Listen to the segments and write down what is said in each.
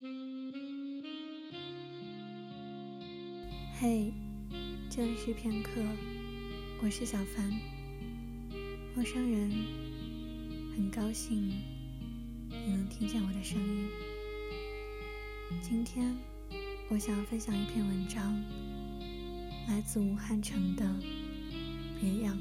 嘿，这里是片刻，我是小凡，陌生人，很高兴你能听见我的声音。今天我想要分享一篇文章，来自武汉城的《别样》。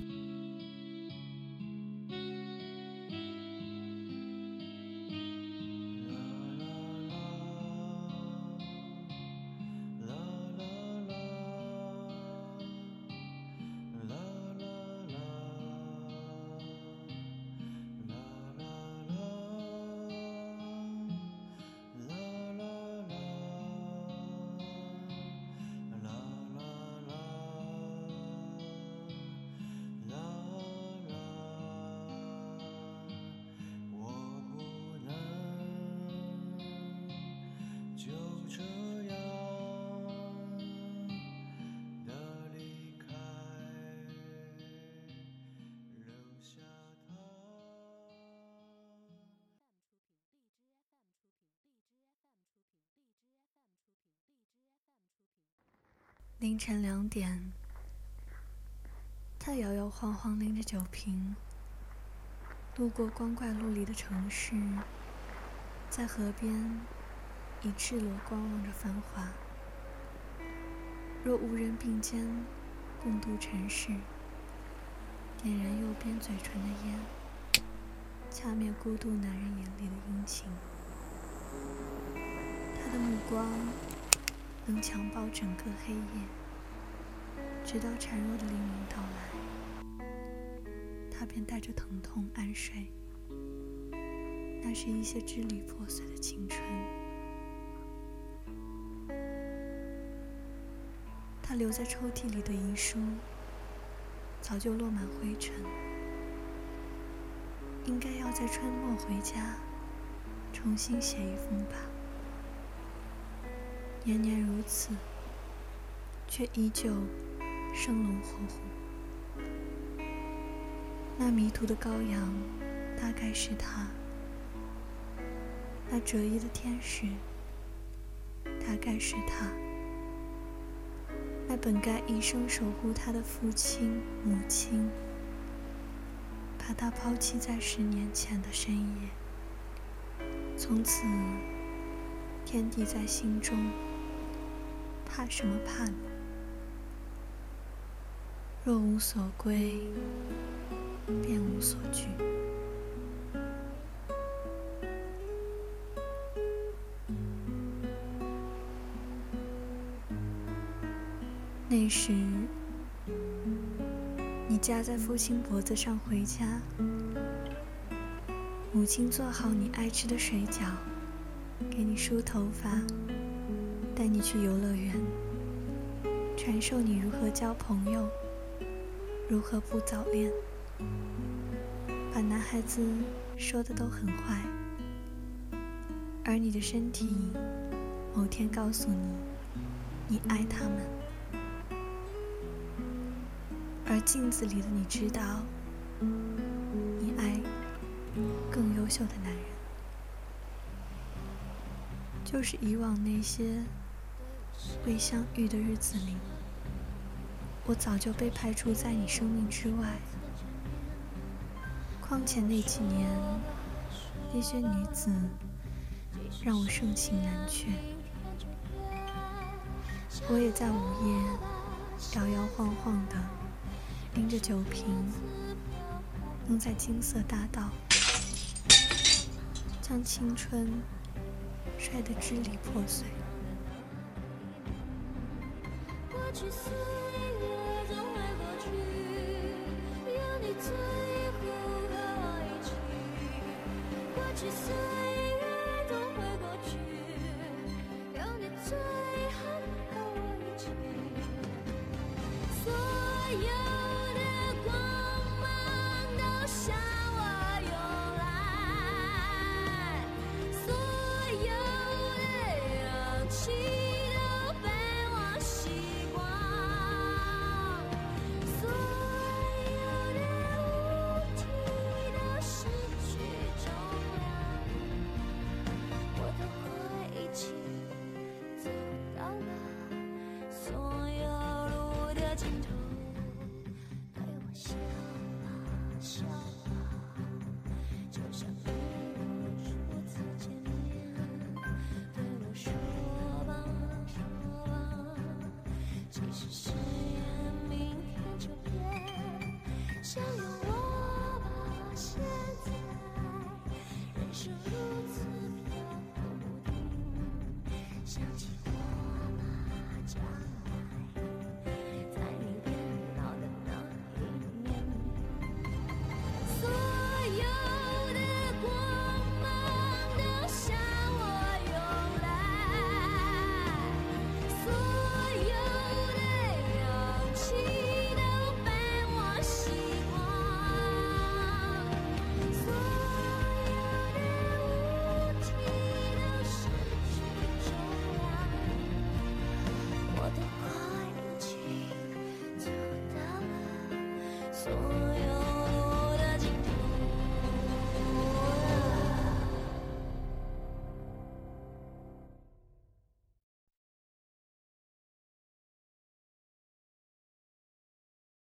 凌晨两点，他摇摇晃晃拎着酒瓶，路过光怪陆离的城市，在河边以赤裸观望着繁华。若无人并肩共度尘世，点燃右边嘴唇的烟，掐灭孤独男人眼里的阴晴。他的目光。能强暴整个黑夜，直到孱弱的黎明到来，他便带着疼痛安睡。那是一些支离破碎的青春。他留在抽屉里的遗书，早就落满灰尘。应该要在春末回家，重新写一封吧。年年如此，却依旧生龙活虎。那迷途的羔羊，大概是他；那折翼的天使，大概是他；那本该一生守护他的父亲、母亲，把他抛弃在十年前的深夜。从此，天地在心中。怕什么怕呢？若无所归，便无所惧。那时，你夹在父亲脖子上回家，母亲做好你爱吃的水饺，给你梳头发。带你去游乐园，传授你如何交朋友，如何不早恋，把男孩子说的都很坏，而你的身体某天告诉你，你爱他们，而镜子里的你知道，你爱更优秀的男人，就是以往那些。未相遇的日子里，我早就被排除在你生命之外。况且那几年，那些女子让我盛情难却。我也在午夜摇摇晃晃的拎着酒瓶，能在金色大道将青春摔得支离破碎。过去岁月总会过去，有你最后和我一起。过去尽头，对我笑吧，笑吧，就像没有初次见面。对我说吧，说吧，即使誓言明天就变。